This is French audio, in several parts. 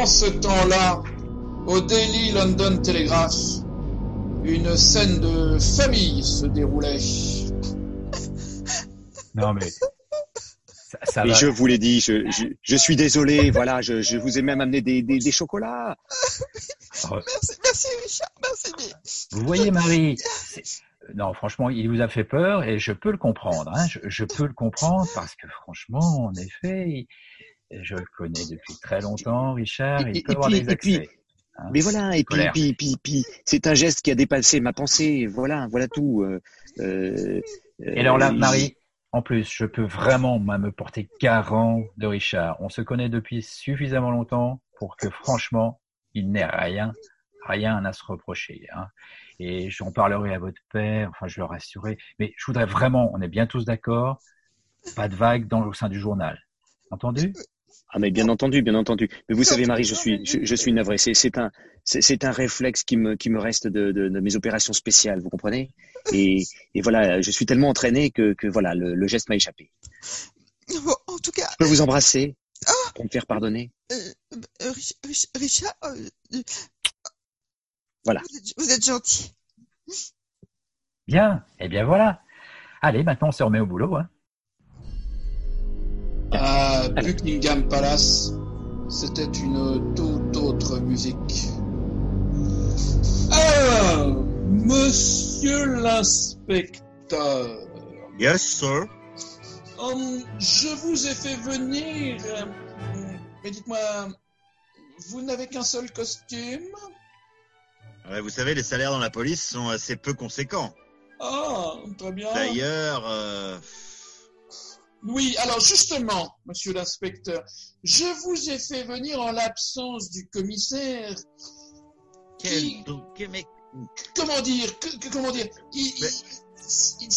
Pendant ce temps-là, au Daily London Telegraph, une scène de famille se déroulait. Non mais ça, ça Mais va. je vous l'ai dit, je, je, je suis désolé, voilà, je, je vous ai même amené des, des, des chocolats. Merci, merci Richard, merci. Vous voyez Marie, non franchement il vous a fait peur et je peux le comprendre. Hein. Je, je peux le comprendre parce que franchement en effet je le connais depuis très longtemps Richard. Et- Il et- peut et avoir puis- des et puis- accès. hein. Mais voilà, et puis, Colère. puis, puis, puis, c'est un geste qui a dépassé ma pensée, voilà, voilà tout. euh, euh, Et alors là, euh, Marie, en plus, je peux vraiment me porter garant de Richard. On se connaît depuis suffisamment longtemps pour que franchement, il n'ait rien, rien à se reprocher. Hein. Et j'en parlerai à votre père, enfin je le rassurerai. Mais je voudrais vraiment, on est bien tous d'accord, pas de vagues dans au sein du journal. Entendu? Ah mais bien entendu, bien entendu. Mais vous savez Marie, je suis je, je suis navré. C'est c'est un c'est un réflexe qui me qui me reste de, de, de mes opérations spéciales, vous comprenez? Et, et voilà, je suis tellement entraîné que que voilà le, le geste m'a échappé. Bon, en tout cas, Je peux vous embrasser pour me faire pardonner? euh, euh, Rich- Rich- Richard, euh, euh, Voilà. vous êtes, vous êtes gentil. Bien. Eh bien voilà. Allez, maintenant on se remet au boulot. Hein. Buckingham Palace, c'était une toute autre musique. Ah, monsieur l'inspecteur, Yes, sir. je vous ai fait venir. Mais dites-moi, vous n'avez qu'un seul costume? Ouais, vous savez, les salaires dans la police sont assez peu conséquents. Ah, très bien. D'ailleurs, euh, Oui, alors justement, monsieur l'inspecteur, je vous ai fait venir en l'absence du commissaire. quel, Qui-. Comment dire que- que- Comment dire il- Mais- il- il-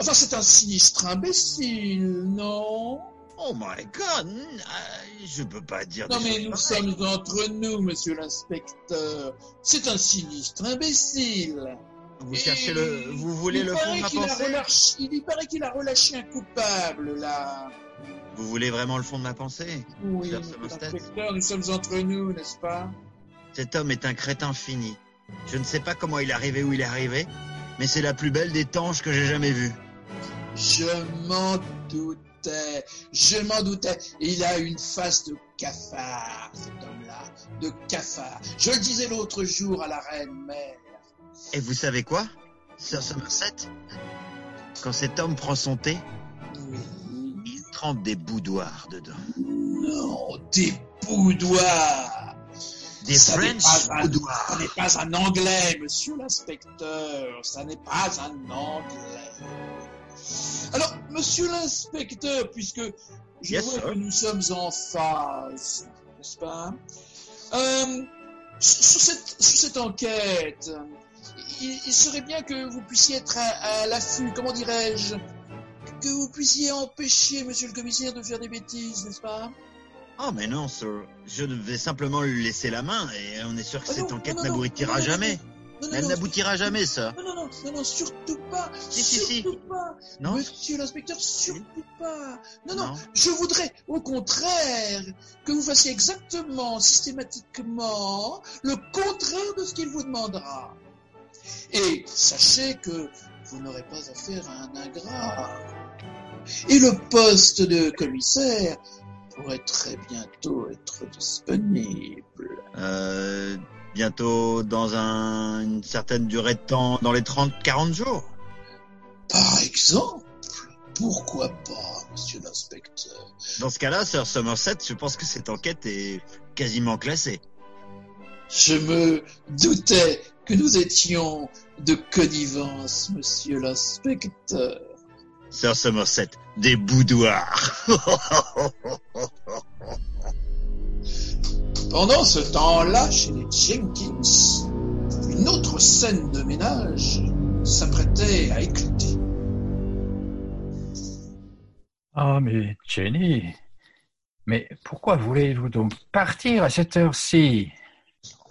Enfin, c'est un sinistre imbécile, non? Oh my god, euh, je peux pas dire Non, mais nous sommes entre nous, monsieur l'inspecteur. C'est un sinistre imbécile. Vous cherchez le... Vous voulez le fond de ma pensée relâché- Il paraît qu'il a relâché un coupable, là. Vous voulez vraiment le fond de ma pensée? Oui, l'inspecteur, nous sommes entre nous, n'est-ce pas? Cet homme est un crétin fini. Je ne sais pas comment il est arrivé où il est arrivé, mais c'est la plus belle des tanges que j'ai jamais vue. Je m'en doutais, je m'en doutais. Il a une face de cafard, cet homme-là, de cafard. Je le disais l'autre jour à la reine mère. Et vous savez quoi, Sir Somerset Quand cet homme prend son thé, il trempe des boudoirs dedans. Non, des boudoirs. Des Ça French pas un- boudoirs. Ça n'est pas un anglais, monsieur l'inspecteur. Ça n'est pas un anglais. Alors, monsieur l'inspecteur, puisque je Yes, vois sir. que nous sommes en phase, n'est-ce pas? Euh, sur, sur cette, sur cette enquête, il, il serait bien que vous puissiez être à, à l'affût, comment dirais-je Que vous puissiez empêcher monsieur le commissaire de faire des bêtises, n'est-ce pas? Oh mais non, sir. Je vais simplement lui laisser la main et on est sûr que Ah cette non, enquête n'aboutira jamais. non, non, Elle n'aboutira jamais, ça. Non, non, non, non, surtout pas. Si, si, si. surtout pas. Non Monsieur l'inspecteur, surtout pas. Non, Non. je voudrais, au contraire, que vous fassiez exactement, systématiquement, le contraire de ce qu'il vous demandera. Et sachez que vous n'aurez pas affaire à un ingrat. Et le poste de commissaire pourrait très bientôt être disponible. Euh, bientôt dans un, une certaine durée de temps, dans les 30-40 jours. Par exemple, pourquoi pas, monsieur l'inspecteur? Dans ce cas-là, Sir Somerset, je pense que cette enquête est quasiment classée. Je me doutais que nous étions de connivence, monsieur l'inspecteur. Sir Somerset, des boudoirs. Pendant ce temps-là, chez les Jenkins, une autre scène de ménage s'apprêtait à éclater. Ah, mais Jenny, mais pourquoi voulez-vous donc partir à cette heure-ci?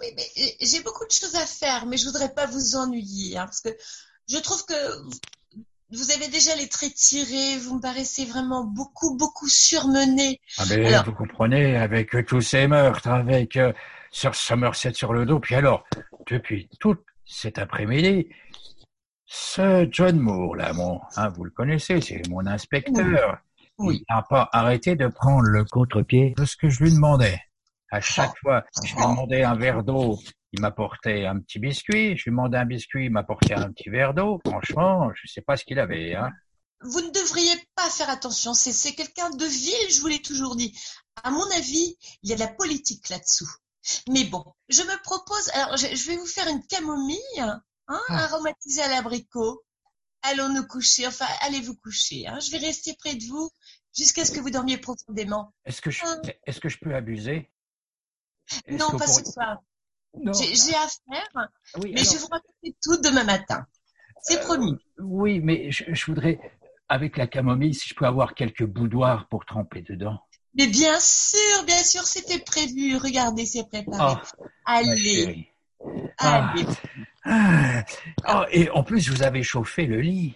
Oui, mais j'ai beaucoup de choses à faire, mais je voudrais pas vous ennuyer, hein, parce que je trouve que vous avez déjà les traits tirés, vous me paraissez vraiment beaucoup, beaucoup surmené. Ah mais Alors- vous comprenez, avec tous ces meurtres, avec euh, Sir Somerset sur le dos, puis alors, depuis tout cet après-midi, ce John Moore, là, mon, hein, vous le connaissez, c'est mon inspecteur. Oui. Il n'a pas arrêté de prendre le contre-pied de ce que je lui demandais. À chaque fois, je lui demandais un verre d'eau, il m'apportait un petit biscuit. Je lui demandais un biscuit, il m'apportait un petit verre d'eau. Franchement, je sais pas ce qu'il avait, hein. Vous ne devriez pas faire attention. C'est, quelqu'un de vil, je vous l'ai toujours dit. À mon avis, il y a de la politique là-dessous. Mais bon, je me propose. Alors, je, je vais vous faire une camomille, hein, Ah. aromatisée à l'abricot. Allons nous coucher. Enfin, allez vous coucher. Hein. Je vais rester près de vous jusqu'à ce que vous dormiez profondément. Est-ce que je, Ah. est-ce que je peux abuser? Non, pas ce soir. J'ai, j'ai à faire, Oui, mais alors- je vous raconter tout demain matin. C'est Euh, promis. Oui, mais je, je voudrais, avec la camomille, si je peux avoir quelques boudoirs pour tremper dedans. Mais bien sûr, bien sûr, c'était prévu. Regardez, c'est préparé. Oh, ma allez, chérie. Ah. allez. Ah. Oh, et en plus, vous avez chauffé le lit.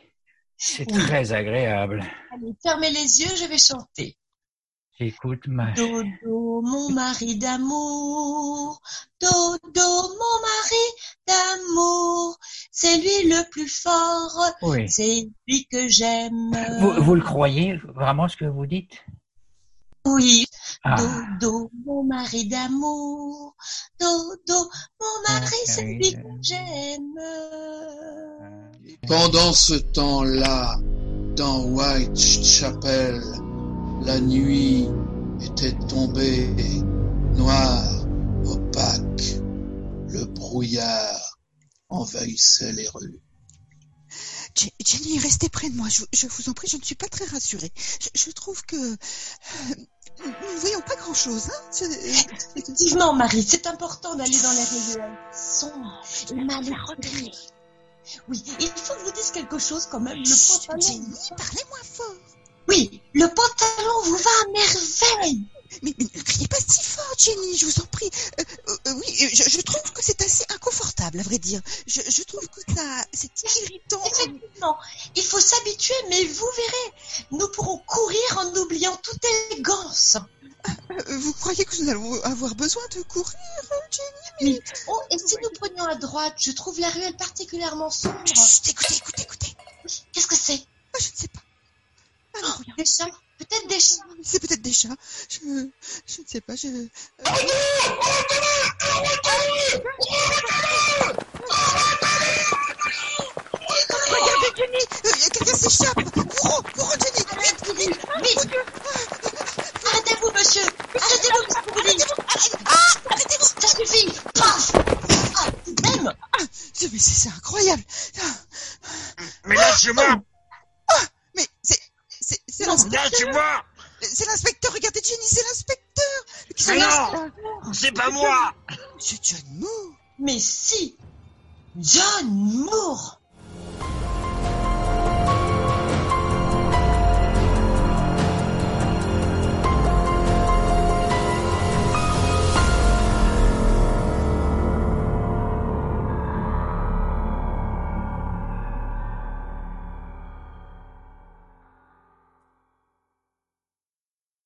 C'est Oui. très agréable. Allez, fermez les yeux, je vais chanter. Écoute, ma Dodo, mon mari d'amour. Dodo, mon mari d'amour. C'est lui le plus fort. Oui. C'est lui que j'aime. Vous, vous le croyez vraiment ce que vous dites? Oui. ah. Dodo, mon mari d'amour. Dodo, mon mari, Ah, c'est lui que j'aime. Pendant ce temps-là, dans Whitechapel, la nuit était tombée, noire, opaque. Le brouillard envahissait les rues. Je- Jenny, restez près de moi. Je, je vous en prie, je ne suis pas très rassurée. Je, je trouve que euh, nous ne voyons pas grand-chose. Hein Effectivement, Marie, c'est important d'aller dans les ruelles sombres et mal. Oui, il faut que je vous dise quelque chose quand même. Le Chut, Jenny, parlez moins fort. Oui, le pantalon vous va à merveille. Mais, mais ne criez pas si fort, Jenny, je vous en prie. Euh, euh, euh, oui, je, je trouve que c'est assez inconfortable, à vrai dire. Je, je trouve que ça, c'est irritant. Effectivement, il faut s'habituer, mais vous verrez, nous pourrons courir en oubliant toute élégance. Euh, vous croyez que nous allons avoir besoin de courir, Jenny Oui. Oh, et si nous prenions à droite, je trouve la ruelle particulièrement sombre. Chut, écoutez, écoutez, écoutez. Qu'est-ce que c'est Ah, je ne sais pas. Ah, non, rien. Des chats Peut-être des chats. C'est peut-être des chats. Je, je ne sais pas. Je. euh, Regardez, euh, Quelqu'un s'échappe Courons, courons, Vite, vite Vite Arrêtez-vous, monsieur Arrêtez-vous, qu'est-ce que vous dites Ah Arrêtez-vous Ça suffit Paf Ah, même C'est- Mais c'est c'est incroyable Ah, Mais lâche-moi Mais c'est... C'est c'est Non, l'inspecteur Lâche-moi C'est l'inspecteur Regardez, Jenny, c'est l'inspecteur. Qui Mais non C'est pas moi. Monsieur John Moore. Mais si John Moore